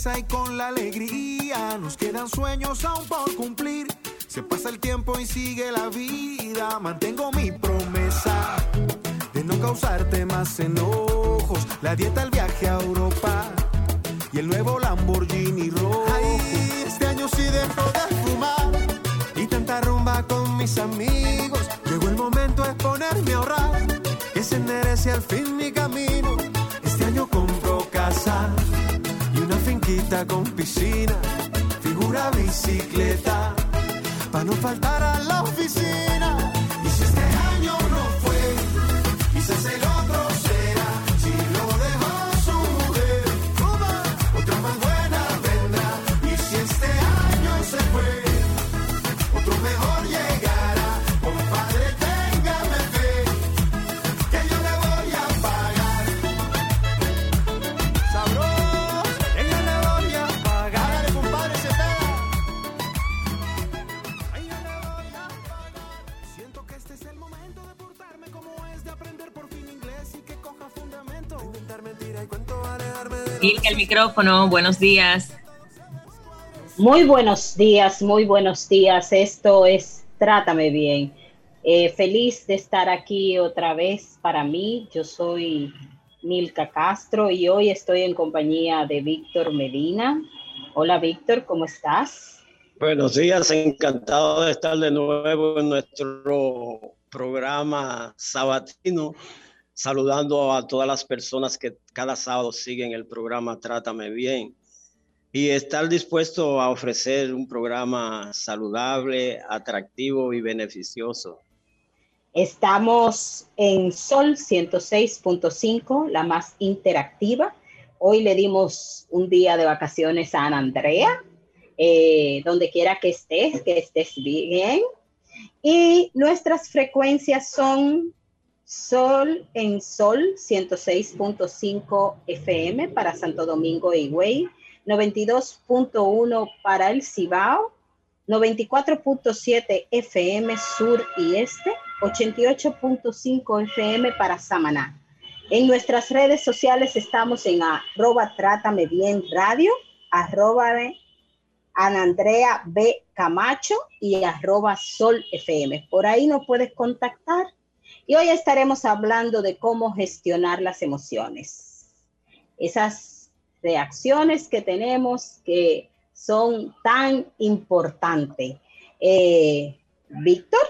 Tristeza y con la alegría nos quedan sueños aún por cumplir. Se pasa el tiempo y sigue la vida. Mantengo mi promesa de no causarte más enojos. La dieta, el viaje a Europa y el nuevo Lamborghini rojo. Ay, este año sí dejo de fumar y tanta rumba con mis amigos. Llegó el momento de ponerme a ahorrar, que se enderece al fin mi camino con piscina, figura bicicleta, para no faltar a la oficina. El micrófono, buenos días. Muy buenos días, muy buenos días. Esto es Trátame Bien. Eh, feliz de estar aquí otra vez para mí. Yo soy Milka Castro y hoy estoy en compañía de Víctor Medina. Hola Víctor, ¿cómo estás? Buenos días, encantado de estar de nuevo en nuestro programa sabatino saludando a todas las personas que cada sábado siguen el programa Trátame Bien y estar dispuesto a ofrecer un programa saludable, atractivo y beneficioso. Estamos en Sol 106.5, la más interactiva. Hoy le dimos un día de vacaciones a Ana Andrea, eh, donde quiera que estés, que estés bien. Y nuestras frecuencias son Sol en Sol 106.5 FM para Santo Domingo e Higüey, 92.1 para el Cibao, 94.7 FM Sur y Este, 88.5 FM para Samaná. En nuestras redes sociales estamos en arroba Trátame Bien Radio, arroba Andrea B. Camacho y arroba Sol FM. Por ahí nos puedes contactar y hoy estaremos hablando de cómo gestionar las emociones. Esas reacciones que tenemos que son tan importantes. Eh, Víctor,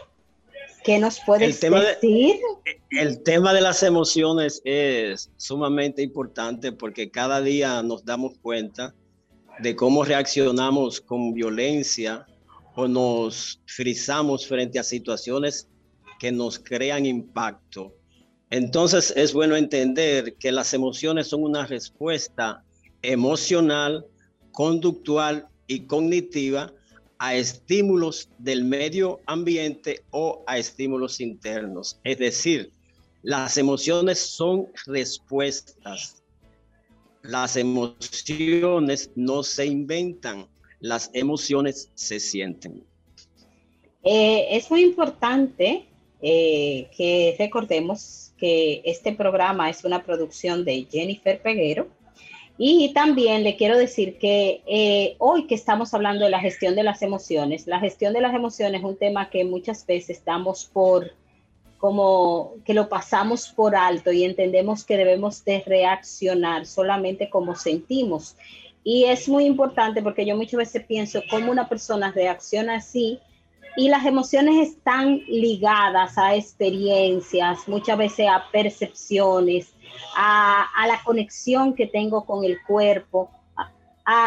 ¿qué nos puedes decir? el tema de las emociones es sumamente importante porque cada día nos damos cuenta de cómo reaccionamos con violencia o nos frizamos frente a situaciones que nos crean impacto. Entonces es bueno entender que las emociones son una respuesta emocional, conductual y cognitiva a estímulos del medio ambiente o a estímulos internos. Es decir, las emociones son respuestas. Las emociones no se inventan, las emociones se sienten. Eh, es muy importante eh, que recordemos que este programa es una producción de Jennifer Peguero. Y también le quiero decir que eh, hoy que estamos hablando de la gestión de las emociones, la gestión de las emociones es un tema que muchas veces damos por como que lo pasamos por alto y entendemos que debemos de reaccionar solamente como sentimos. Y es muy importante porque yo muchas veces pienso cómo una persona reacciona así y las emociones están ligadas a experiencias, muchas veces a percepciones, a, la conexión que tengo con el cuerpo, a,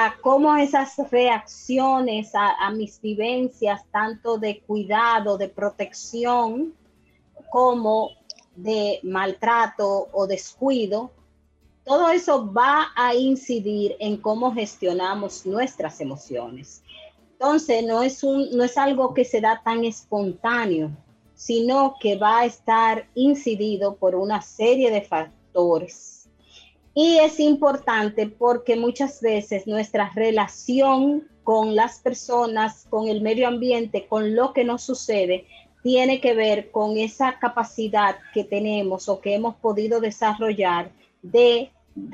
a cómo esas reacciones a, mis vivencias, tanto de cuidado, de protección, como de maltrato o descuido, todo eso va a incidir en cómo gestionamos nuestras emociones. Entonces, no es, un, no es algo que se da tan espontáneo, sino que va a estar incidido por una serie de factores. Y es importante porque muchas veces nuestra relación con las personas, con el medio ambiente, con lo que nos sucede, tiene que ver con esa capacidad que tenemos o que hemos podido desarrollar de,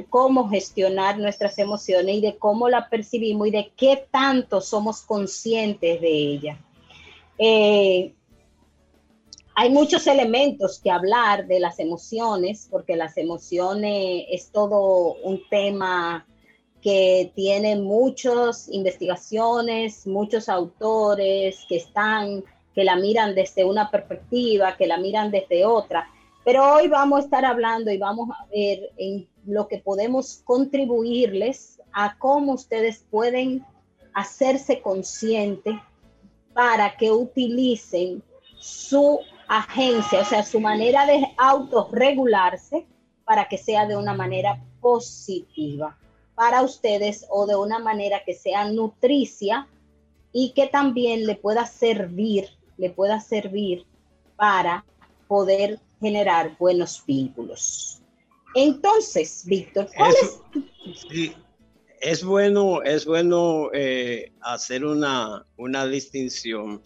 cómo gestionar nuestras emociones y de cómo la percibimos y de qué tanto somos conscientes de ella. Eh, hay muchos elementos que hablar de las emociones, porque las emociones es todo un tema que tiene muchas investigaciones, muchos autores que están que la miran desde una perspectiva, que la miran desde otra. Pero hoy vamos a estar hablando y vamos a ver en lo que podemos contribuirles a cómo ustedes pueden hacerse conscientes para que utilicen su agencia, o sea, su manera de autorregularse para que sea de una manera positiva para ustedes o de una manera que sea nutricia y que también le pueda servir le pueda servir para poder generar buenos vínculos. Entonces, Víctor, ¿cuál es? es bueno, es bueno eh, hacer una, una distinción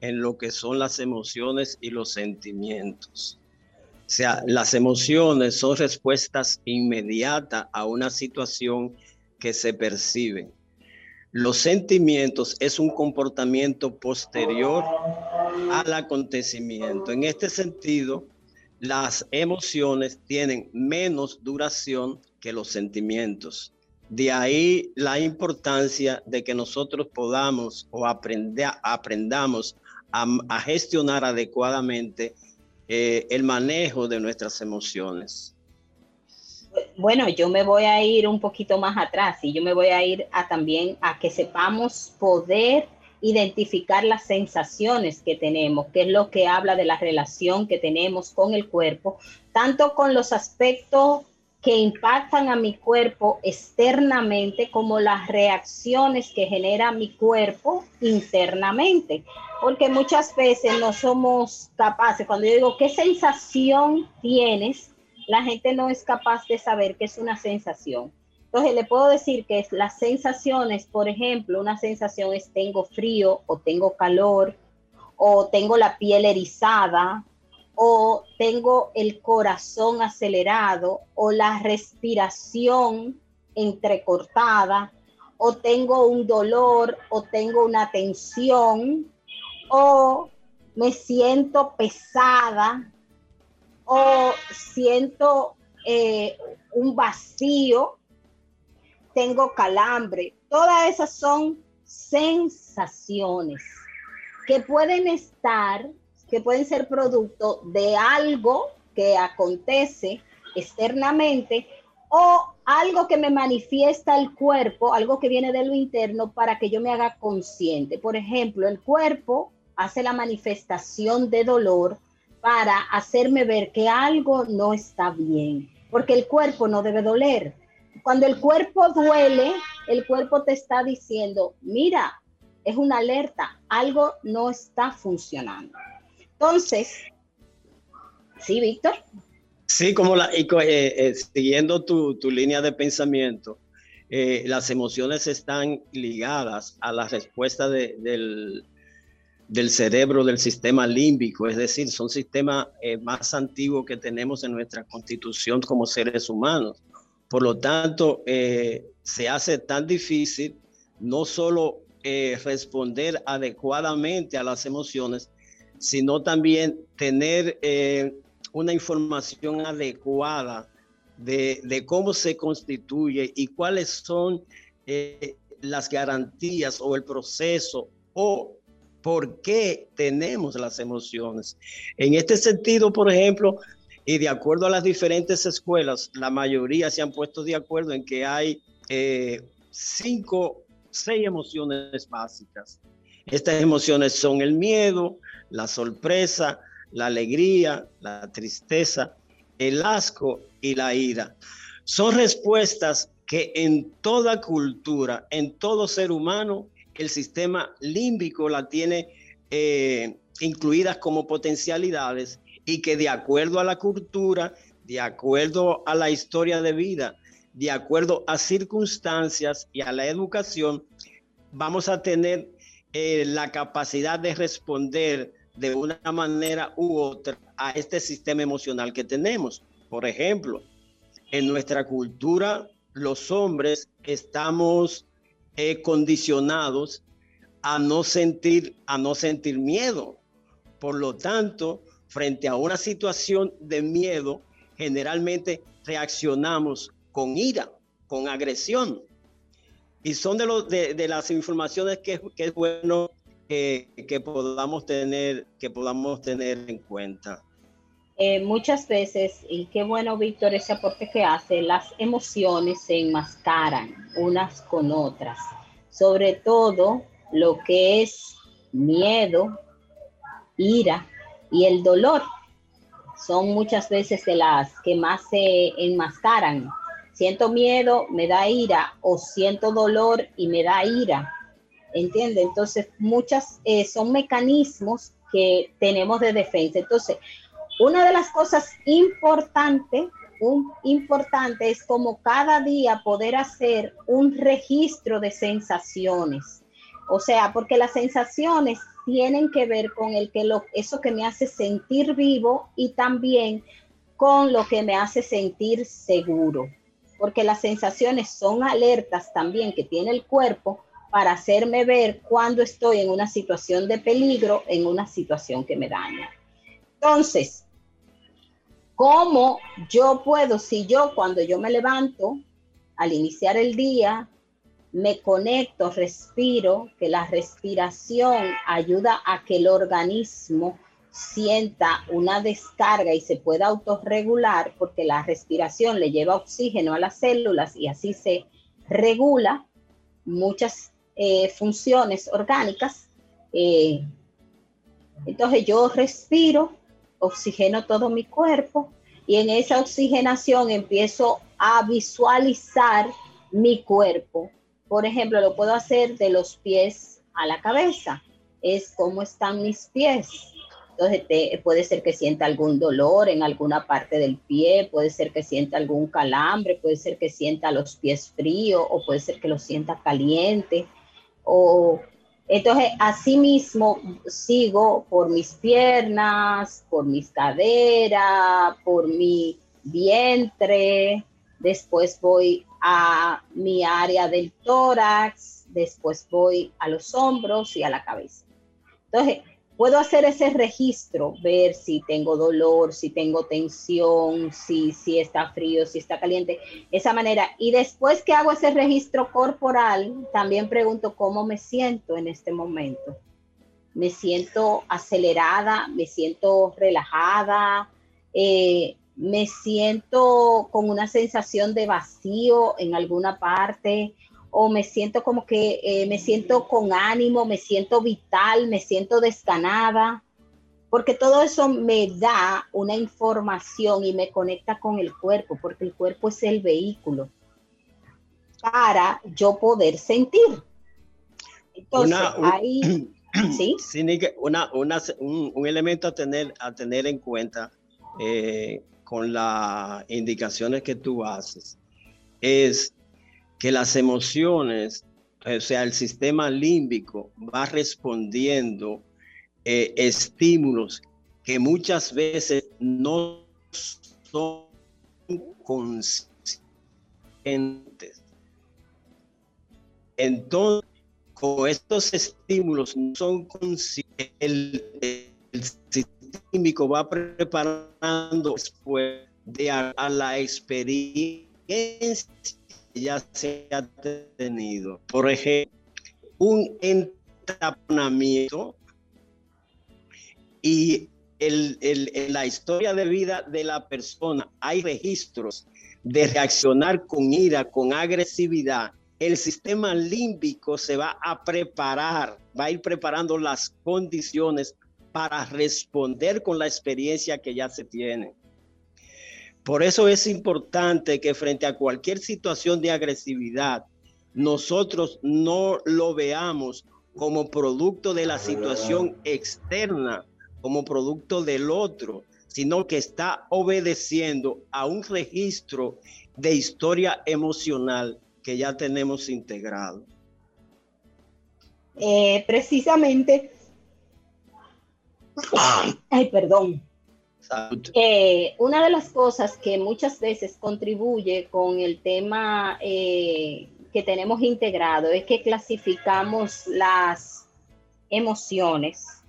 en lo que son las emociones y los sentimientos. O sea, las emociones son respuestas inmediatas a una situación que se percibe. Los sentimientos es un comportamiento posterior al acontecimiento. En este sentido, las emociones tienen menos duración que los sentimientos. De ahí la importancia de que nosotros podamos o aprendamos a, gestionar adecuadamente eh, el manejo de nuestras emociones. Bueno, yo me voy a ir un poquito más atrás y yo me voy a ir a también a que sepamos poder identificar las sensaciones que tenemos, que es lo que habla de la relación que tenemos con el cuerpo, tanto con los aspectos que impactan a mi cuerpo externamente como las reacciones que genera mi cuerpo internamente. Porque muchas veces no somos capaces, cuando yo digo, ¿qué sensación tienes? La gente no es capaz de saber qué es una sensación. Entonces le puedo decir que las sensaciones, por ejemplo, una sensación es tengo frío o tengo calor o tengo la piel erizada o tengo el corazón acelerado o la respiración entrecortada o tengo un dolor o tengo una tensión o me siento pesada o siento eh, un vacío tengo calambre. Todas esas son sensaciones que pueden estar, que pueden ser producto de algo que acontece externamente o algo que me manifiesta el cuerpo, algo que viene de lo interno para que yo me haga consciente. Por ejemplo, el cuerpo hace la manifestación de dolor para hacerme ver que algo no está bien, porque el cuerpo no debe doler, cuando el cuerpo duele, el cuerpo te está diciendo, mira, es una alerta, algo no está funcionando. Entonces, sí, Víctor. Sí, como la, eh, eh, siguiendo tu, línea de pensamiento, eh, las emociones están ligadas a la respuesta del, del, cerebro del sistema límbico, es decir, son sistemas más antiguos que tenemos en nuestra constitución como seres humanos. Por lo tanto, eh, se hace tan difícil no solo eh, responder adecuadamente a las emociones, sino también tener eh, una información adecuada de, cómo se constituye y cuáles son las garantías o el proceso o por qué tenemos las emociones. En este sentido, por ejemplo, y de acuerdo a las diferentes escuelas, la mayoría se han puesto de acuerdo en que hay eh, cinco, seis emociones básicas. Estas emociones son el miedo, la sorpresa, la alegría, la tristeza, el asco y la ira. Son respuestas que en toda cultura, en todo ser humano, el sistema límbico la tiene eh, incluidas como potencialidades y que de acuerdo a la cultura, de acuerdo a la historia de vida, de acuerdo a circunstancias y a la educación, vamos a tener eh, la capacidad de responder de una manera u otra a este sistema emocional que tenemos. Por ejemplo, en nuestra cultura, los hombres estamos eh, condicionados a no sentir, a no sentir miedo. Por lo tanto, frente a una situación de miedo, generalmente reaccionamos con ira, con agresión. Y son de, los, de, las informaciones que, es bueno que, podamos tener, que podamos tener en cuenta. Eh, muchas veces, y qué bueno, Víctor, ese aporte que hace, las emociones se enmascaran unas con otras. Sobre todo lo que es miedo, ira y el dolor. Son muchas veces de las que más se enmascaran. Siento miedo, me da ira, o siento dolor y me da ira. ¿Entiende? Entonces, muchas eh, son mecanismos que tenemos de defensa. Entonces, una de las cosas importantes, un, importante es como cada día poder hacer un registro de sensaciones o sea, porque las sensaciones tienen que ver con el que lo, eso que me hace sentir vivo y también con lo que me hace sentir seguro. Porque las sensaciones son alertas también que tiene el cuerpo para hacerme ver cuando estoy en una situación de peligro, en una situación que me daña. Entonces, ¿cómo yo puedo, si yo cuando yo me levanto, al iniciar el día, me conecto, respiro, que la respiración ayuda a que el organismo sienta una descarga y se pueda autorregular porque la respiración le lleva oxígeno a las células y así se regula muchas eh, funciones orgánicas. Eh, entonces yo respiro, oxigeno todo mi cuerpo y en esa oxigenación empiezo a visualizar mi cuerpo por ejemplo, lo puedo hacer de los pies a la cabeza. Es cómo están mis pies. Entonces puede ser que sienta algún dolor en alguna parte del pie, puede ser que sienta algún calambre, puede ser que sienta los pies fríos o puede ser que los sienta caliente. O entonces así mismo sigo por mis piernas, por mis caderas, por mi vientre, después voy a mi área del tórax, después voy a los hombros y a la cabeza. Entonces, puedo hacer ese registro, ver si tengo dolor, si tengo tensión, si, si está frío, si está caliente, esa manera. Y después que hago ese registro corporal, también pregunto cómo me siento en este momento. Me siento acelerada, me siento relajada, eh, me siento con una sensación de vacío en alguna parte o me siento como que eh, me siento con ánimo, me siento vital, me siento descanada, porque todo eso me da una información y me conecta con el cuerpo, porque el cuerpo es el vehículo para yo poder sentir. Entonces, ahí, ¿sí? Una, un, un, elemento a tener, a tener en cuenta eh, con las indicaciones que tú haces es que las emociones, o sea, el sistema límbico va respondiendo eh, estímulos que muchas veces no son conscientes. Entonces, con estos estímulos no son conscientes, el sistema químico va preparando después de a, la experiencia que ya se ha tenido. Por ejemplo, un entaponamiento y el, en la historia de vida de la persona hay registros de reaccionar con ira, con agresividad el sistema límbico se va a preparar, va a ir preparando las condiciones para responder con la experiencia que ya se tiene. Por eso es importante que frente a cualquier situación de agresividad, nosotros no lo veamos como producto de la situación externa, como producto del otro, sino que está obedeciendo a un registro de historia emocional que ya tenemos integrado. Eh, precisamente, ay, perdón. Eh, una de las cosas que muchas veces contribuye con el tema eh, que tenemos integrado es que clasificamos las emociones,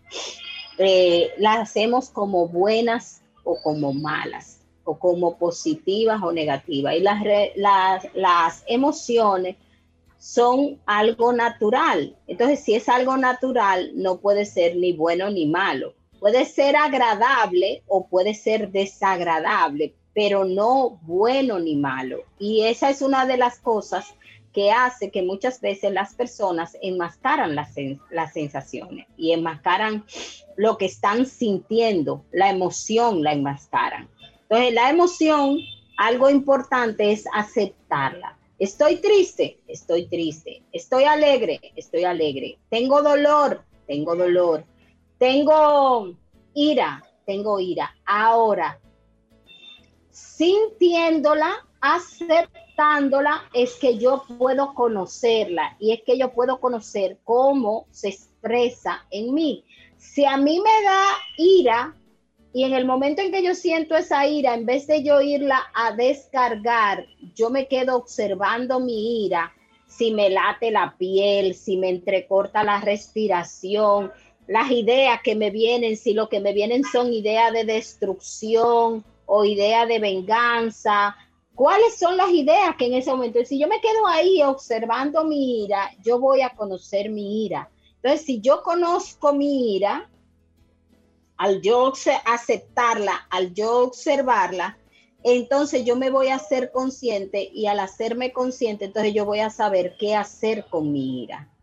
las hacemos como buenas o como malas como positivas o negativas. Y las, las, las emociones son algo natural. Entonces, si es algo natural, no puede ser ni bueno ni malo. Puede ser agradable o puede ser desagradable, pero no bueno ni malo. Y esa es una de las cosas que hace que muchas veces las personas enmascaran las, las sensaciones y enmascaran lo que están sintiendo, la emoción la enmascaran. Entonces, la emoción, algo importante es aceptarla. Estoy triste, estoy triste. Estoy alegre, estoy alegre. Tengo dolor, tengo dolor. Tengo ira, tengo ira. Ahora, sintiéndola, aceptándola, es que yo puedo conocerla y es que yo puedo conocer cómo se expresa en mí. Si a mí me da ira, y en el momento en que yo siento esa ira, en vez de yo irla a descargar, yo me quedo observando mi ira, si me late la piel, si me entrecorta la respiración, las ideas que me vienen, si lo que me vienen son ideas de destrucción o ideas de venganza, cuáles son las ideas que en ese momento, si yo me quedo ahí observando mi ira, yo voy a conocer mi ira. Entonces, si yo conozco mi ira, al yo aceptarla, al yo observarla, entonces yo me voy a ser consciente y al hacerme consciente, entonces yo voy a saber qué hacer con mi ira.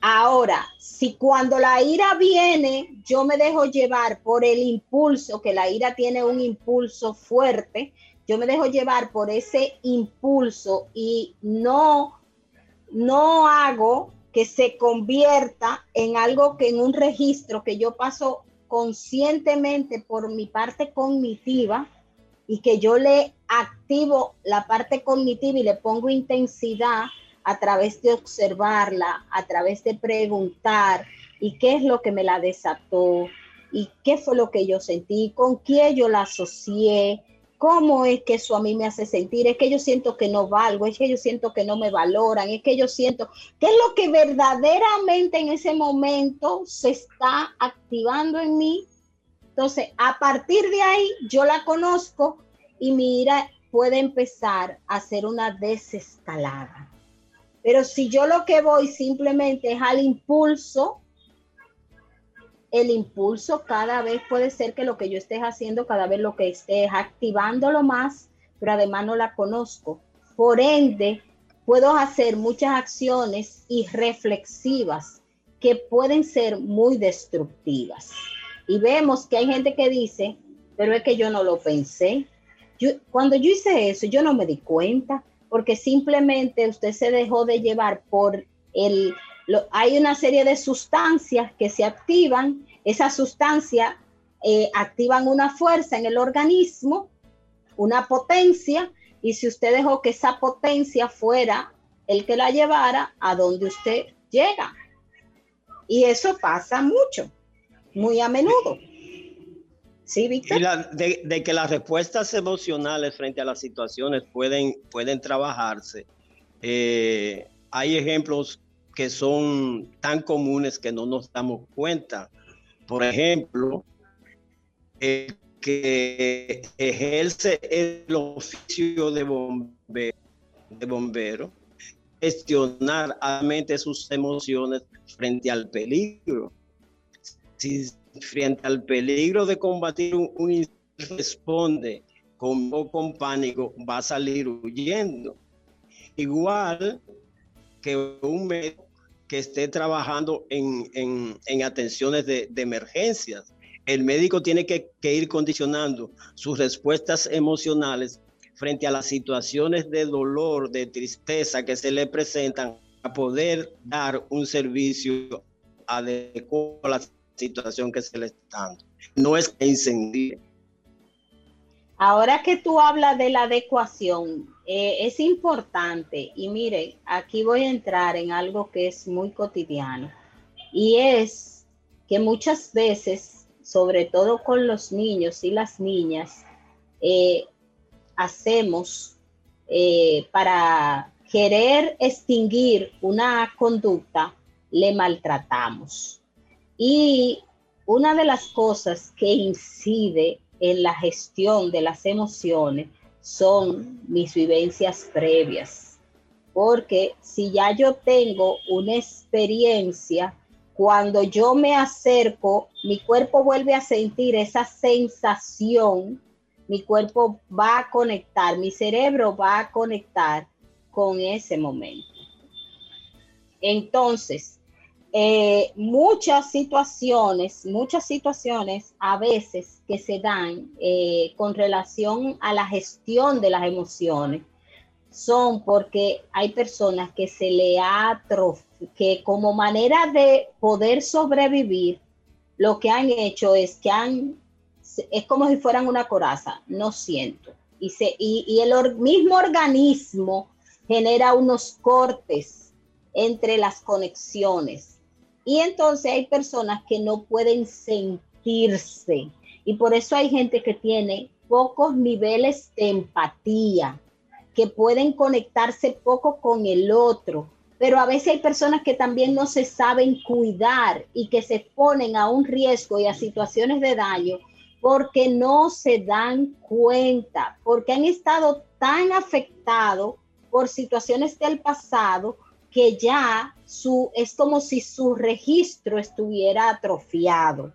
Ahora, si cuando la ira viene, yo me dejo llevar por el impulso, que la ira tiene un impulso fuerte, yo me dejo llevar por ese impulso y no, no hago que se convierta en algo que en un registro que yo paso conscientemente por mi parte cognitiva y que yo le activo la parte cognitiva y le pongo intensidad a través de observarla, a través de preguntar y qué es lo que me la desató y qué fue lo que yo sentí, con quién yo la asocié, ¿Cómo es que eso a mí me hace sentir? Es que yo siento que no valgo, es que yo siento que no me valoran, es que yo siento, ¿qué es lo que verdaderamente en ese momento se está activando en mí? Entonces, a partir de ahí, yo la conozco y mi ira puede empezar a hacer una desescalada. Pero si yo lo que voy simplemente es al impulso, el impulso cada vez puede ser que lo que yo esté haciendo, cada vez lo que esté es activándolo más, pero además no la conozco. Por ende, puedo hacer muchas acciones irreflexivas que pueden ser muy destructivas. Y vemos que hay gente que dice, pero es que yo no lo pensé. Yo, cuando yo hice eso, yo no me di cuenta, porque simplemente usted se dejó de llevar por el, hay una serie de sustancias que se activan, esa sustancia eh, activan una fuerza en el organismo, una potencia, y si usted dejó que esa potencia fuera el que la llevara a donde usted llega. Y eso pasa mucho, muy a menudo. Sí, Víctor. de, que las respuestas emocionales frente a las situaciones pueden, pueden trabajarse. Eh, hay ejemplos que son tan comunes que no nos damos cuenta. Por ejemplo, el que ejerce el oficio de bombero, gestionar mente sus emociones frente al peligro. Frente al peligro de combatir un, un responde con, con pánico, va a salir huyendo igual que un médico que esté trabajando en, atenciones de, emergencias. El médico tiene que, ir condicionando sus respuestas emocionales frente a las situaciones de dolor, de tristeza que se le presentan a poder dar un servicio adecuado a la situación que se le está dando. No es que incendie. Ahora que tú hablas de la adecuación, eh, es importante, y mire, aquí voy a entrar en algo que es muy cotidiano, y es que muchas veces, sobre todo con los niños y las niñas, eh, hacemos eh, para querer extinguir una conducta, le maltratamos. Y una de las cosas que incide en la gestión de las emociones son mis vivencias previas. Porque si ya yo tengo una experiencia, cuando yo me acerco, mi cuerpo vuelve a sentir esa sensación mi cuerpo va a conectar, mi cerebro va a conectar con ese momento. Entonces, eh, muchas situaciones, muchas situaciones a veces que se dan eh, con relación a la gestión de las emociones son porque hay personas que se le ha que como manera de poder sobrevivir, lo que han hecho es que han es como si fueran una coraza, no siento. Y, se, y, el mismo organismo genera unos cortes entre las conexiones. Y entonces hay personas que no pueden sentirse. Y por eso hay gente que tiene pocos niveles de empatía, que pueden conectarse poco con el otro. Pero a veces hay personas que también no se saben cuidar y que se ponen a un riesgo y a situaciones de daño porque no se dan cuenta, porque han estado tan afectados por situaciones del pasado que ya su, es como si su registro estuviera atrofiado.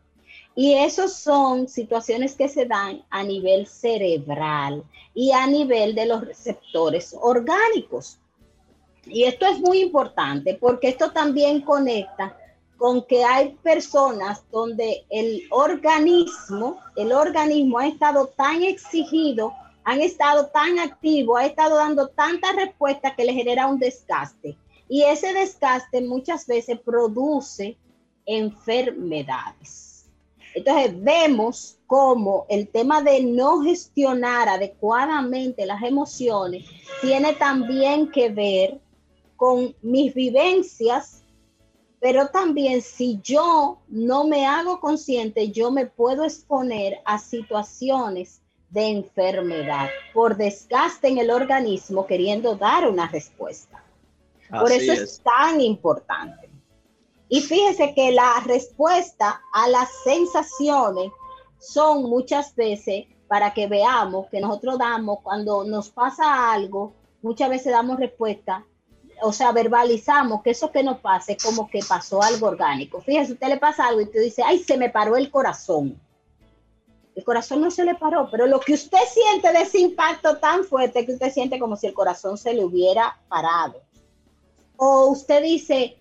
Y esas son situaciones que se dan a nivel cerebral y a nivel de los receptores orgánicos. Y esto es muy importante porque esto también conecta con que hay personas donde el organismo, el organismo ha estado tan exigido, han estado tan activo, ha estado dando tanta respuesta que le genera un desgaste. Y ese desgaste muchas veces produce enfermedades. Entonces vemos cómo el tema de no gestionar adecuadamente las emociones tiene también que ver con mis vivencias pero también si yo no me hago consciente, yo me puedo exponer a situaciones de enfermedad por desgaste en el organismo queriendo dar una respuesta. Por eso es. tan importante. Y fíjese que la respuesta a las sensaciones son muchas veces para que veamos que nosotros damos, cuando nos pasa algo, muchas veces damos respuesta o sea, verbalizamos que eso que nos pasa es como que pasó algo orgánico. Fíjese, usted le pasa algo y te dice, ay, se me paró el corazón. El corazón no se le paró, pero lo que usted siente de ese impacto tan fuerte que usted siente como si el corazón se le hubiera parado. O usted dice,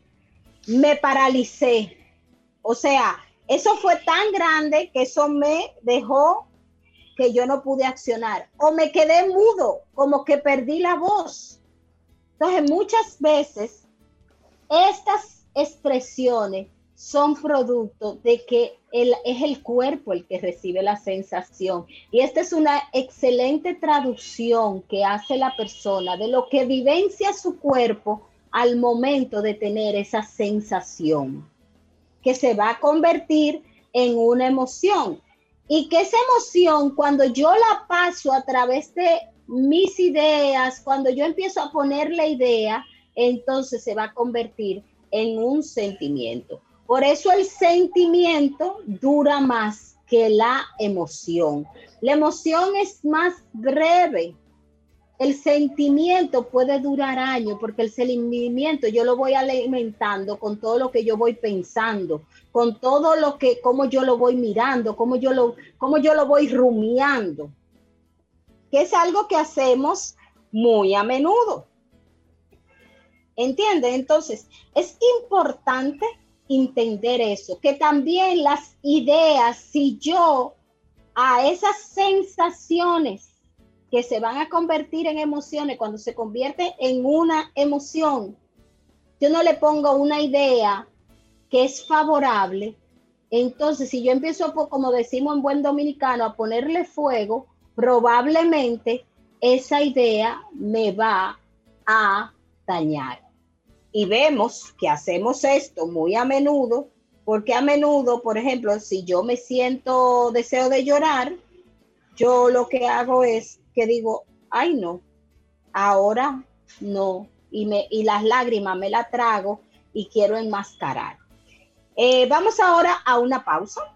me paralicé. O sea, eso fue tan grande que eso me dejó que yo no pude accionar. O me quedé mudo, como que perdí la voz entonces, muchas veces estas expresiones son producto de que es el cuerpo el que recibe la sensación. Y esta es una excelente traducción que hace la persona de lo que vivencia su cuerpo al momento de tener esa sensación, que se va a convertir en una emoción. Y que esa emoción, cuando yo la paso a través de mis ideas, cuando yo empiezo a poner la idea, entonces se va a convertir en un sentimiento. Por eso el sentimiento dura más que la emoción. La emoción es más breve. El sentimiento puede durar años porque el sentimiento yo lo voy alimentando con todo lo que yo voy pensando, con todo lo que, como yo lo voy mirando, como yo lo, como yo lo voy rumiando que es algo que hacemos muy a menudo. ¿Entiende? Entonces, es importante entender eso, que también las ideas, si yo a esas sensaciones que se van a convertir en emociones, cuando se convierte en una emoción, yo no le pongo una idea que es favorable, entonces si yo empiezo, como decimos en buen dominicano, a ponerle fuego, probablemente esa idea me va a dañar. Y vemos que hacemos esto muy a menudo, porque a menudo, por ejemplo, si yo me siento deseo de llorar, yo lo que hago es que digo, ay no, ahora no, y, me, y las lágrimas me las trago y quiero enmascarar. Eh, vamos ahora a una pausa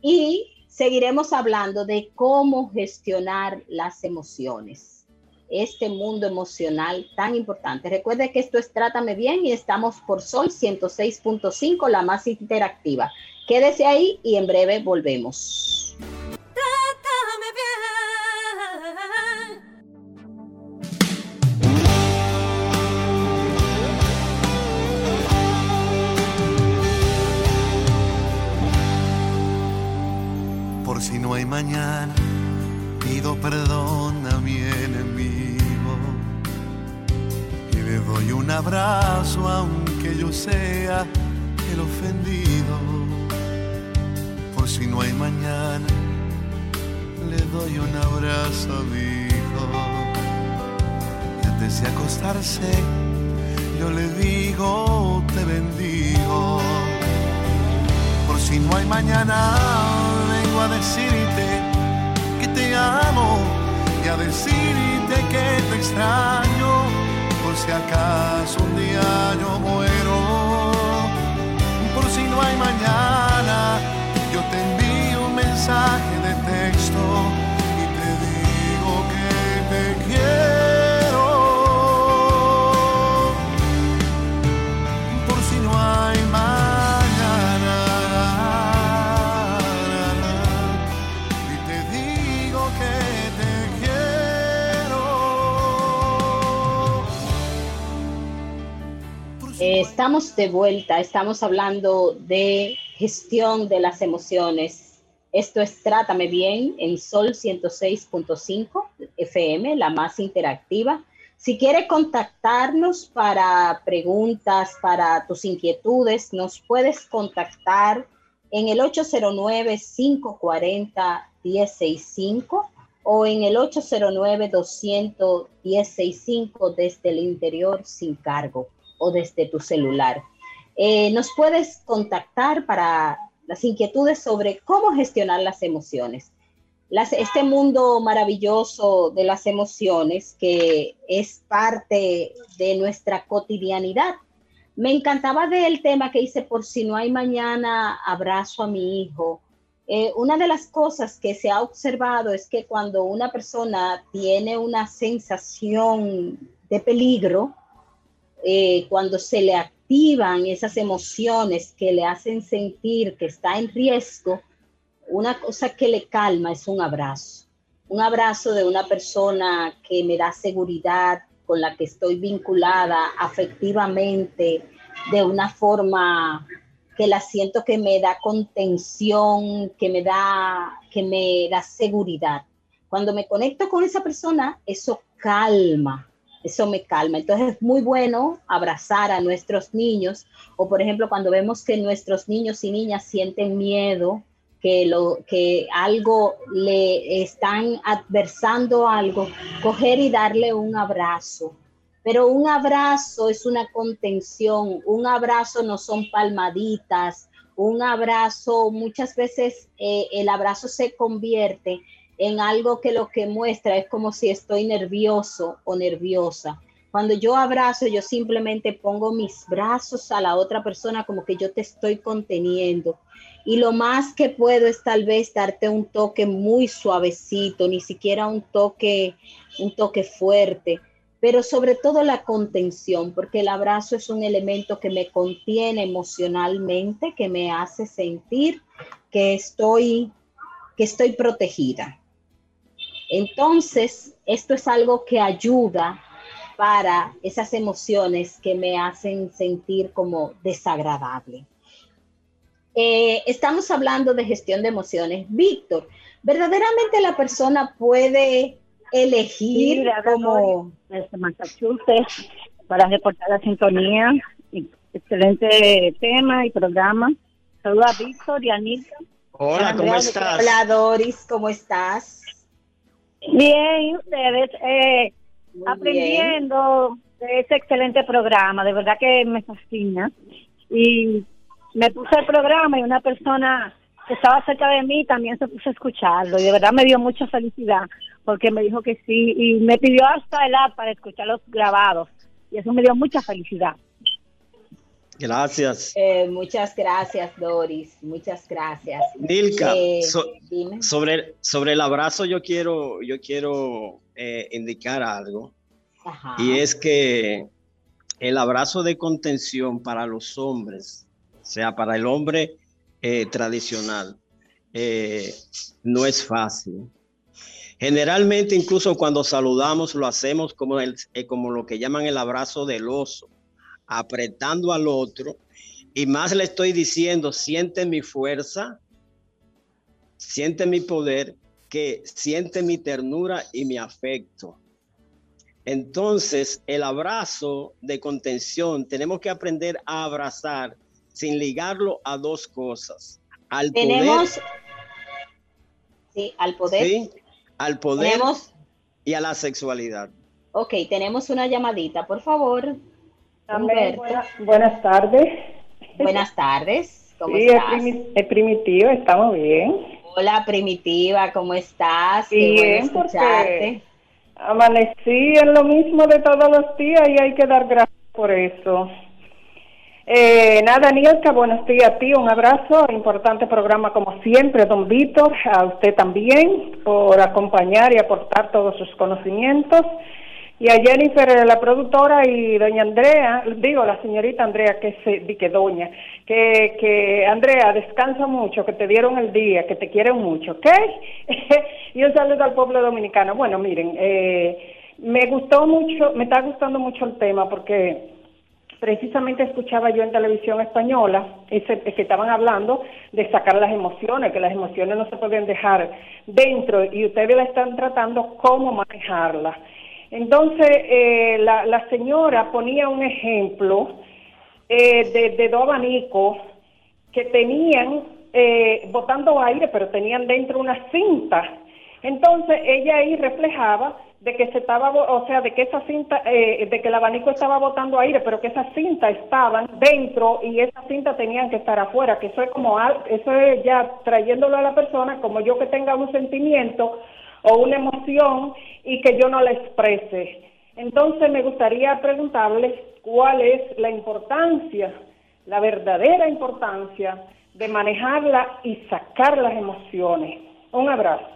y seguiremos hablando de cómo gestionar las emociones este mundo emocional tan importante. Recuerde que esto es Trátame Bien y estamos por Sol 106.5, la más interactiva. Quédese ahí y en breve volvemos. Mañana, pido perdón a mi enemigo le doy un abrazo aunque yo sea el ofendido. Por si no hay mañana, le doy un abrazo a mi hijo. Y antes de acostarse, yo le digo, te bendigo. Por si no hay mañana, a decirte que te amo y a decirte que te extraño. Si acaso un día yo muero, por si no hay mañana, yo te envío un mensaje de texto estamos de vuelta, estamos hablando de gestión de las emociones. Esto es Trátame Bien en Sol 106.5 FM, la más interactiva. Si quiere contactarnos para preguntas, para tus inquietudes, nos puedes contactar en el 809-540-165 o en el 809-200-165 desde el interior sin cargo o desde tu celular. Eh, nos puedes contactar para las inquietudes sobre cómo gestionar las emociones. este mundo maravilloso de las emociones que es parte de nuestra cotidianidad. Me encantaba del tema que hice por si no hay mañana, abrazo a mi hijo. Eh, una de las cosas que se ha observado es que cuando una persona tiene una sensación de peligro, eh, cuando se le activan esas emociones que le hacen sentir que está en riesgo, una cosa que le calma es un abrazo. Un abrazo de una persona que me da seguridad, con la que estoy vinculada afectivamente, de una forma que la siento que me da contención, que me da, que me da seguridad. Cuando me conecto con esa persona, eso calma eso me calma. Entonces es muy bueno abrazar a nuestros niños o por ejemplo cuando vemos que nuestros niños y niñas sienten miedo, que, lo, que algo le están adversando algo, coger y darle un abrazo. Pero un abrazo es una contención, un abrazo no son palmaditas, un abrazo, muchas veces eh, el abrazo se convierte en algo que lo que muestra es como si estoy nervioso o nerviosa. Cuando yo abrazo, yo simplemente pongo mis brazos a la otra persona como que yo te estoy conteniendo. Y lo más que puedo es tal vez darte un toque muy suavecito, ni siquiera un toque, un toque fuerte, pero sobre todo la contención, porque el abrazo es un elemento que me contiene emocionalmente, que me hace sentir que estoy, que estoy protegida. Entonces, esto es algo que ayuda para esas emociones que me hacen sentir como desagradable. Eh, estamos hablando de gestión de emociones. Víctor, ¿verdaderamente la persona puede elegir como... Desde Massachusetts, para reportar la sintonía. Excelente tema y programa. Saludos a Víctor y Anita. Hola, ¿cómo estás? Hola, Doris, ¿cómo estás? Bien, ¿y ustedes? Eh, aprendiendo de ese excelente programa, de verdad que me fascina. Y me puse el programa y una persona que estaba cerca de mí también se puso a escucharlo y de verdad me dio mucha felicidad porque me dijo que sí y me pidió hasta el app para escuchar los grabados y eso me dio mucha felicidad. Gracias. Eh, muchas gracias, Doris. Muchas gracias. Nilka, eh, sobre, sobre el abrazo yo quiero, yo quiero eh, indicar algo. Y es que el abrazo de contención para los hombres, o sea, para el hombre tradicional, no es fácil. Generalmente, incluso cuando saludamos, lo hacemos como, el, como lo que llaman el abrazo del oso apretando al otro y más le estoy diciendo, siente mi fuerza, siente mi poder, que siente mi ternura y mi afecto. Entonces, el abrazo de contención, tenemos que aprender a abrazar sin ligarlo a dos cosas. Al tenemos, poder. Sí, al poder. al poder y a la sexualidad. Ok, tenemos una llamadita, por favor buenas, tardes. Buenas tardes. ¿Cómo estás? Es, primitivo, estamos bien. Hola, Primitiva, ¿cómo estás? Bien, escucharte. Amanecí en lo mismo de todos los días y hay que dar gracias por eso. Eh, nada, Nielka, buenos días a ti, un abrazo, importante programa como siempre, don Víctor, a usted también por acompañar y aportar todos sus conocimientos y a Jennifer, la productora, y doña Andrea, digo, la señorita Andrea, que se, que doña, que, que Andrea, descansa mucho, que te dieron el día, que te quieren mucho, ¿ok? y un saludo al pueblo dominicano. Bueno, miren, eh, me gustó mucho, me está gustando mucho el tema porque precisamente escuchaba yo en televisión española ese, que estaban hablando de sacar las emociones, que las emociones no se pueden dejar dentro y ustedes la están tratando cómo manejarlas. Entonces, eh, la, señora ponía un ejemplo eh, de, dos abanicos que tenían eh, botando aire, pero tenían dentro una cinta. Entonces, ella ahí reflejaba de que se estaba, o sea, de que esa cinta, de que el abanico estaba botando aire, pero que esas cintas estaban dentro y esas cintas tenían que estar afuera, que eso es como, eso es ya trayéndolo a la persona, como yo que tenga un sentimiento, o una emoción y que yo no la exprese. Entonces me gustaría preguntarles cuál es la importancia, la verdadera importancia de manejarla y sacar las emociones. Un abrazo.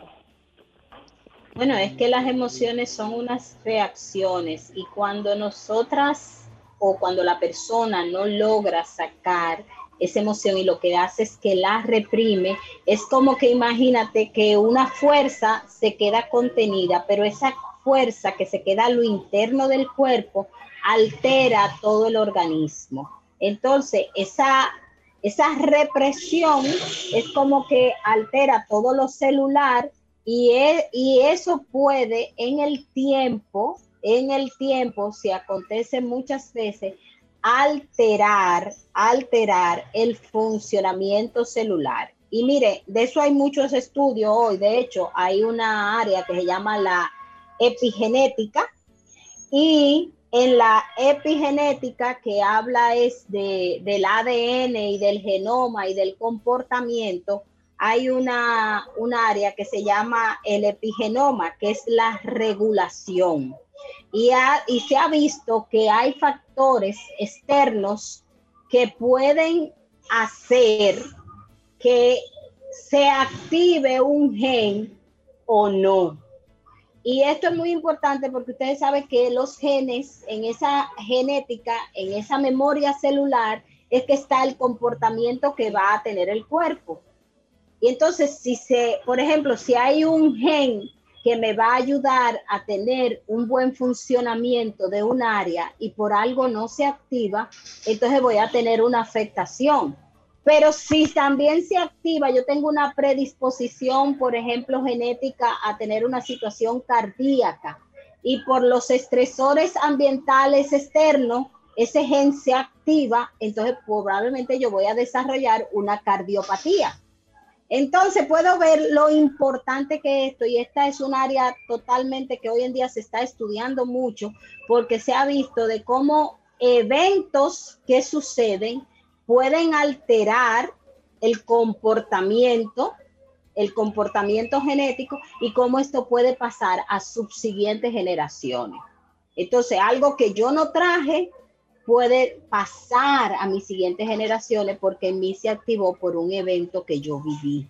Bueno, es que las emociones son unas reacciones y cuando nosotras o cuando la persona no logra sacar esa emoción y lo que hace es que la reprime. Es como que imagínate que una fuerza se queda contenida, pero esa fuerza que se queda a lo interno del cuerpo altera todo el organismo. Entonces, esa, esa represión es como que altera todo lo celular y, e, y eso puede en el tiempo, en el tiempo, si acontece muchas veces, alterar, alterar el funcionamiento celular. Y mire, de eso hay muchos estudios hoy. De hecho, hay una área que se llama la epigenética y en la epigenética que habla es de, del ADN y del genoma y del comportamiento, hay una, un área que se llama el epigenoma, que es la regulación. Y, y se ha visto que hay factores externos que pueden hacer que se active un gen o no. Y esto es muy importante porque ustedes saben que los genes, en esa genética, en esa memoria celular, es que está el comportamiento que va a tener el cuerpo. Y entonces, si se, por ejemplo, si hay un gen que me va a ayudar a tener un buen funcionamiento de un área y por algo no se activa, entonces voy a tener una afectación. Pero si también se activa, yo tengo una predisposición, por ejemplo, genética a tener una situación cardíaca y por los estresores ambientales externos, ese gen se activa, entonces probablemente yo voy a desarrollar una cardiopatía. Entonces puedo ver lo importante que esto, y esta es un área totalmente que hoy en día se está estudiando mucho, porque se ha visto de cómo eventos que suceden pueden alterar el comportamiento, el comportamiento genético y cómo esto puede pasar a subsiguientes generaciones. Entonces, algo que yo no traje puede pasar a mis siguientes generaciones porque en mí se activó por un evento que yo viví.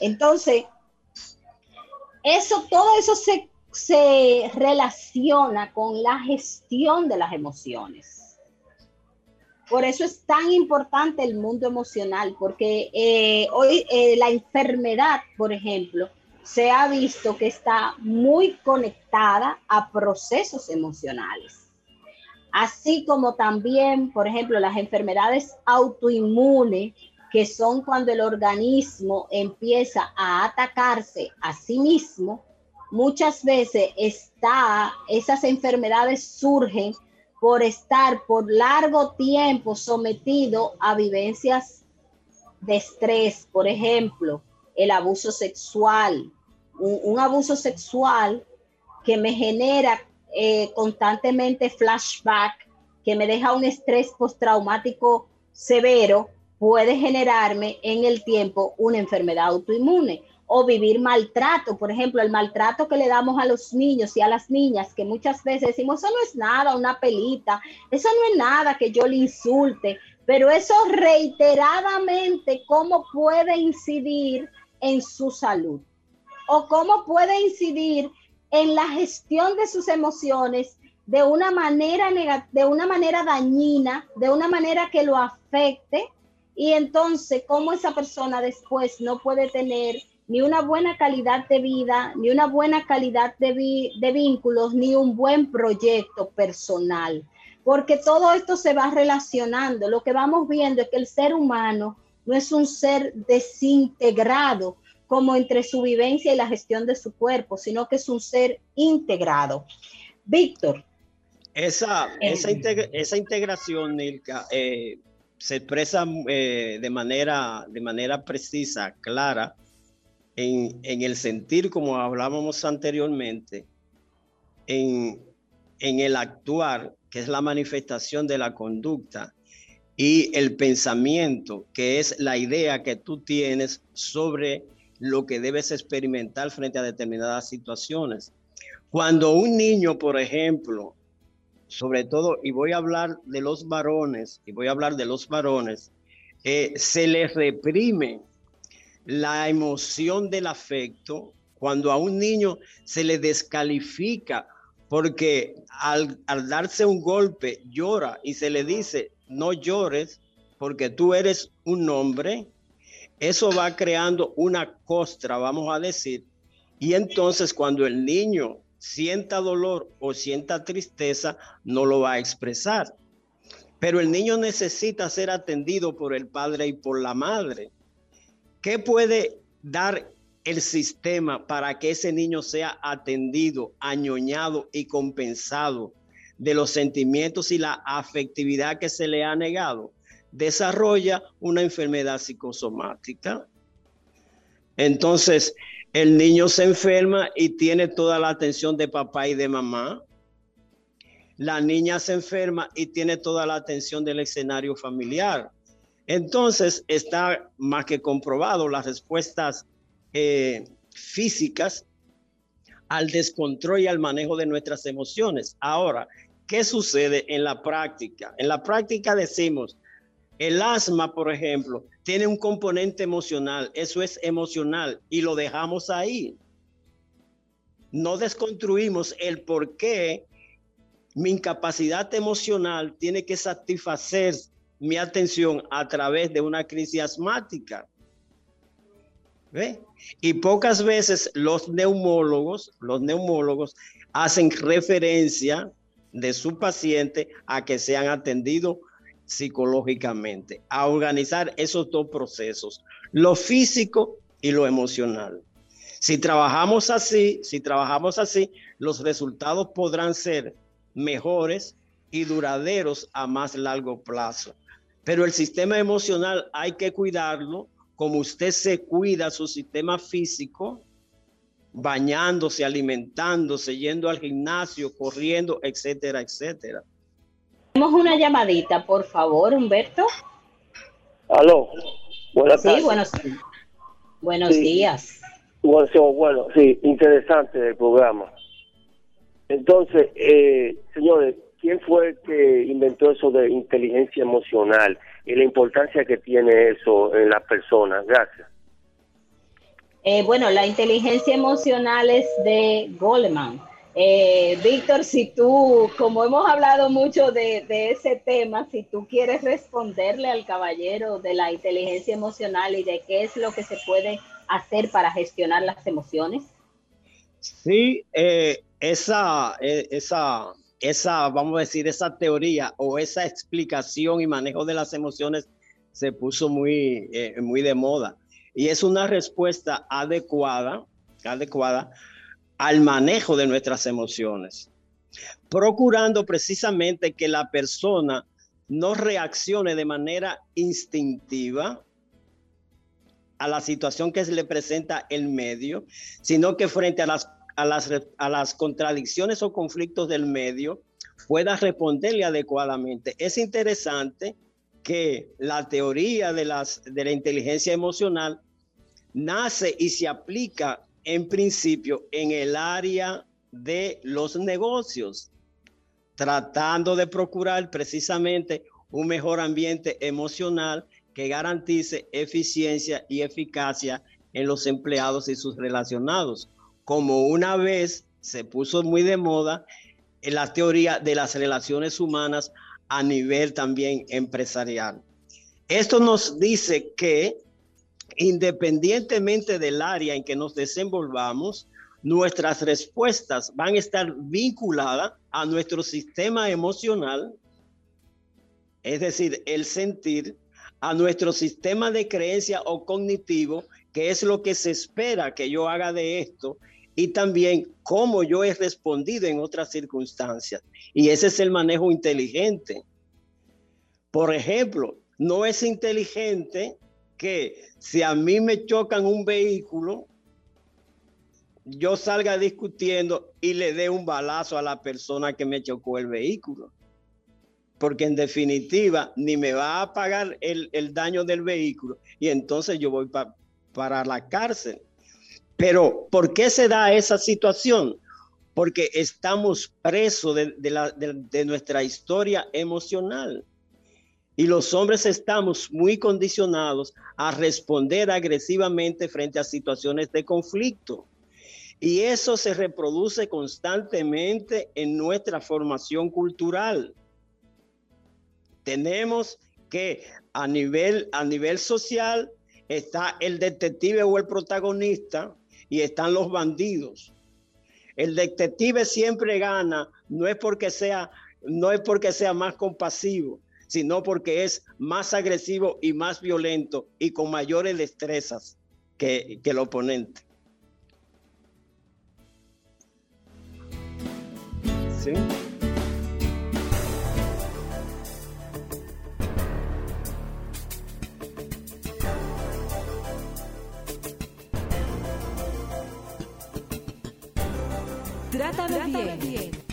Entonces, eso, todo eso se, se relaciona con la gestión de las emociones. Por eso es tan importante el mundo emocional, porque eh, hoy eh, la enfermedad, por ejemplo, se ha visto que está muy conectada a procesos emocionales. Así como también, por ejemplo, las enfermedades autoinmunes, que son cuando el organismo empieza a atacarse a sí mismo, muchas veces está, esas enfermedades surgen por estar por largo tiempo sometido a vivencias de estrés, por ejemplo, el abuso sexual, un, abuso sexual que me genera eh, constantemente flashback, que me deja un estrés postraumático severo, puede generarme en el tiempo una enfermedad autoinmune o vivir maltrato, por ejemplo, el maltrato que le damos a los niños y a las niñas, que muchas veces decimos, eso no es nada, una pelita, eso no es nada que yo le insulte, pero eso reiteradamente, ¿cómo puede incidir en su salud? O cómo puede incidir en la gestión de sus emociones de una manera de una manera dañina, de una manera que lo afecte y entonces cómo esa persona después no puede tener ni una buena calidad de vida, ni una buena calidad de, de vínculos, ni un buen proyecto personal. Porque todo esto se va relacionando. Lo que vamos viendo es que el ser humano no es un ser desintegrado como entre su vivencia y la gestión de su cuerpo, sino que es un ser integrado. Víctor. Esa, eh, esa, integración, Nilka, eh, se expresa eh, de, manera, de manera precisa, clara, en, el sentir, como hablábamos anteriormente, en, en el actuar, que es la manifestación de la conducta, y el pensamiento, que es la idea que tú tienes sobre lo que debes experimentar frente a determinadas situaciones. Cuando un niño, por ejemplo, sobre todo, y voy a hablar de los varones, y voy a hablar de los varones, eh, se les reprime la emoción del afecto, cuando a un niño se le descalifica porque al, darse un golpe llora y se le dice, no llores porque tú eres un hombre, eso va creando una costra, vamos a decir, y entonces cuando el niño sienta dolor o sienta tristeza, no lo va a expresar. Pero el niño necesita ser atendido por el padre y por la madre. ¿Qué puede dar el sistema para que ese niño sea atendido, añoñado y compensado de los sentimientos y la afectividad que se le ha negado? Desarrolla una enfermedad psicosomática. Entonces, el niño se enferma y tiene toda la atención de papá y de mamá. La niña se enferma y tiene toda la atención del escenario familiar. Entonces está más que comprobado las respuestas eh, físicas al descontrol y al manejo de nuestras emociones. Ahora, ¿qué sucede en la práctica? En la práctica decimos, el asma, por ejemplo, tiene un componente emocional, eso es emocional y lo dejamos ahí. No desconstruimos el por qué mi incapacidad emocional tiene que satisfacer mi atención a través de una crisis asmática. ¿Ve? Y pocas veces los neumólogos, los neumólogos hacen referencia de su paciente a que sean atendidos psicológicamente, a organizar esos dos procesos, lo físico y lo emocional. Si trabajamos así, si trabajamos así, los resultados podrán ser mejores y duraderos a más largo plazo. Pero el sistema emocional hay que cuidarlo como usted se cuida su sistema físico, bañándose, alimentándose, yendo al gimnasio, corriendo, etcétera, etcétera. Tenemos una llamadita, por favor, Humberto. Aló, buenas tardes. Sí, buenos, buenos días. Bueno, bueno, sí, interesante el programa. Entonces, eh, señores, ¿quién fue el que inventó eso de inteligencia emocional y la importancia que tiene eso en las personas? Gracias. Eh, bueno, la inteligencia emocional es de Goleman. Eh, Víctor, si tú, como hemos hablado mucho de, ese tema, si tú quieres responderle al caballero de la inteligencia emocional y de qué es lo que se puede hacer para gestionar las emociones. Sí, eh, esa, esa, esa, vamos a decir, esa teoría o esa explicación y manejo de las emociones se puso muy, muy de moda y es una respuesta adecuada, adecuada al manejo de nuestras emociones, procurando precisamente que la persona no reaccione de manera instintiva a la situación que se le presenta el medio, sino que frente a las, a las, a las contradicciones o conflictos del medio pueda responderle adecuadamente. Es interesante que la teoría de, las, de la inteligencia emocional nace y se aplica en principio en el área de los negocios, tratando de procurar precisamente un mejor ambiente emocional que garantice eficiencia y eficacia en los empleados y sus relacionados, como una vez se puso muy de moda en la teoría de las relaciones humanas a nivel también empresarial. Esto nos dice que independientemente del área en que nos desenvolvamos, nuestras respuestas van a estar vinculadas a nuestro sistema emocional, es decir, el sentir, a nuestro sistema de creencia o cognitivo, que es lo que se espera que yo haga de esto, y también cómo yo he respondido en otras circunstancias. Y ese es el manejo inteligente. Por ejemplo, no es inteligente que si a mí me chocan un vehículo, yo salga discutiendo y le dé un balazo a la persona que me chocó el vehículo. Porque en definitiva ni me va a pagar el, daño del vehículo y entonces yo voy para la cárcel. Pero ¿por qué se da esa situación? Porque estamos presos de nuestra historia emocional. Y los hombres estamos muy condicionados a responder agresivamente frente a situaciones de conflicto. Y eso se reproduce constantemente en nuestra formación cultural. Tenemos que a nivel, a nivel social está el detective o el protagonista y están los bandidos. El detective siempre gana, no es porque sea, no es porque sea más compasivo, sino porque es más agresivo y más violento y con mayores destrezas que, que el oponente. ¿Sí? Trátame, bien.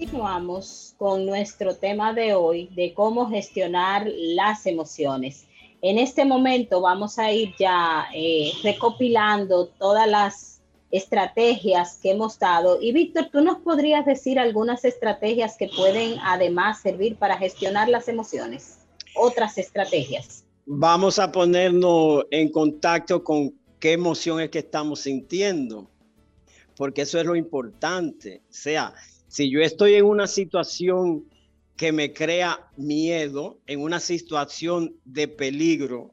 Continuamos con nuestro tema de hoy de cómo gestionar las emociones. En este momento vamos a ir ya eh, recopilando todas las estrategias que hemos dado. Y Víctor, ¿tú nos podrías decir algunas estrategias que pueden además servir para gestionar las emociones? Otras estrategias. Vamos a ponernos en contacto con qué emoción es que estamos sintiendo, porque eso es lo importante. O sea, si yo estoy en una situación que me crea miedo en una situación de peligro,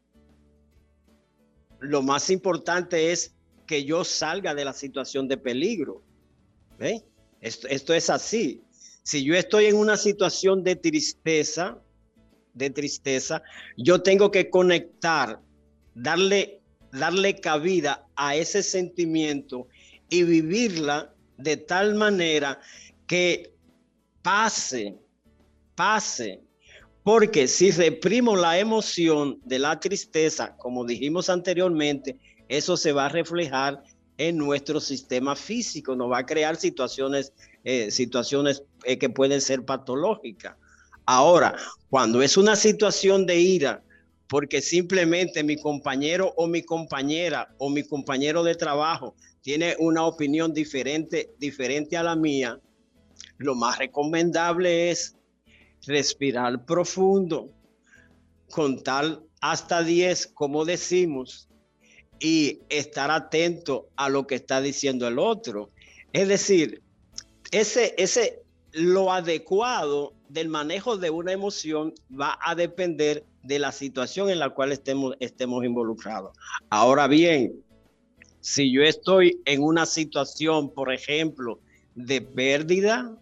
lo más importante es que yo salga de la situación de peligro. Esto, esto es así. Si yo estoy en una situación de tristeza, de tristeza, yo tengo que conectar, darle, darle cabida a ese sentimiento y vivirla de tal manera que pase, pase. Porque si reprimo la emoción de la tristeza, como dijimos anteriormente, eso se va a reflejar en nuestro sistema físico, nos va a crear situaciones, eh, situaciones eh, que pueden ser patológicas. Ahora, cuando es una situación de ira, porque simplemente mi compañero o mi compañera o mi compañero de trabajo tiene una opinión diferente, diferente a la mía, lo más recomendable es respirar profundo, contar hasta 10, como decimos, y estar atento a lo que está diciendo el otro. Es decir, ese, ese, lo adecuado del manejo de una emoción va a depender de la situación en la cual estemos, estemos involucrados. Ahora bien, si yo estoy en una situación, por ejemplo, de pérdida,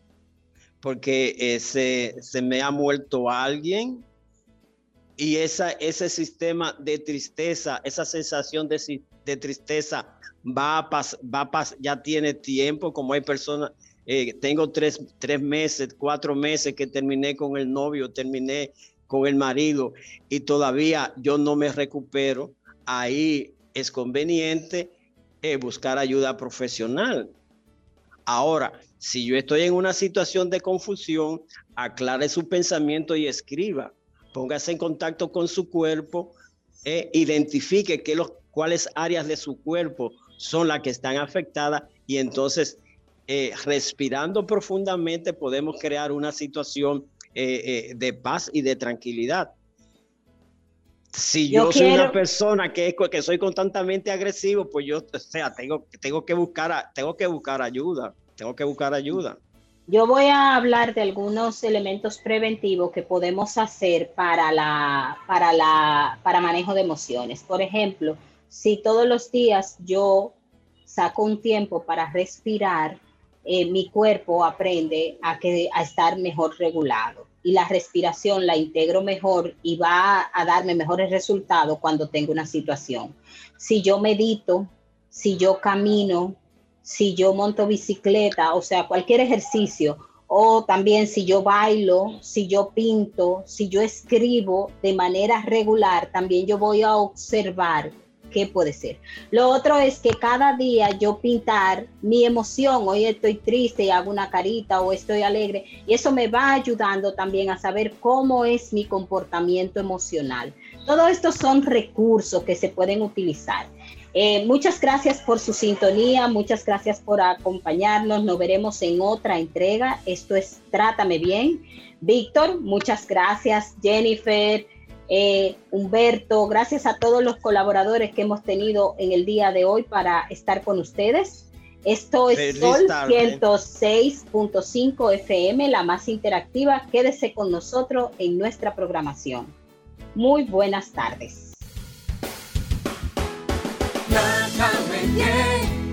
porque se, se me ha muerto alguien, y esa, ese sistema de tristeza, esa sensación de, de tristeza va a pasar, va ya tiene tiempo, como hay personas, eh, tengo tres, tres meses, cuatro meses que terminé con el novio, terminé con el marido y todavía yo no me recupero, ahí es conveniente eh, buscar ayuda profesional. Ahora, si yo estoy en una situación de confusión, aclare su pensamiento y escriba póngase en contacto con su cuerpo, e identifique qué los, cuáles áreas de su cuerpo son las que están afectadas y entonces eh, respirando profundamente podemos crear una situación eh, de paz y de tranquilidad. Si yo, soy una persona que, que soy constantemente agresivo, pues yo, o sea, tengo, tengo, que buscar, tengo que buscar ayuda, tengo que buscar ayuda. Yo voy a hablar de algunos elementos preventivos que podemos hacer para, la, para, la, para manejo de emociones. Por ejemplo, si todos los días yo saco un tiempo para respirar, eh, mi cuerpo aprende a, que, a estar mejor regulado y la respiración la integro mejor y va a darme mejores resultados cuando tengo una situación. Si yo medito, si yo camino, si yo monto bicicleta, o sea, cualquier ejercicio, o también si yo bailo, si yo pinto, si yo escribo de manera regular, también yo voy a observar qué puede ser. Lo otro es que cada día yo pintar mi emoción, hoy estoy triste y hago una carita o estoy alegre, y eso me va ayudando también a saber cómo es mi comportamiento emocional. Todo esto son recursos que se pueden utilizar. Eh, muchas gracias por su sintonía, muchas gracias por acompañarnos. Nos veremos en otra entrega. Esto es Trátame Bien. Víctor, muchas gracias. Jennifer, eh, Humberto, gracias a todos los colaboradores que hemos tenido en el día de hoy para estar con ustedes. Esto es Sol 106.5 FM, la más interactiva. Quédese con nosotros en nuestra programación. Muy buenas tardes. yeah.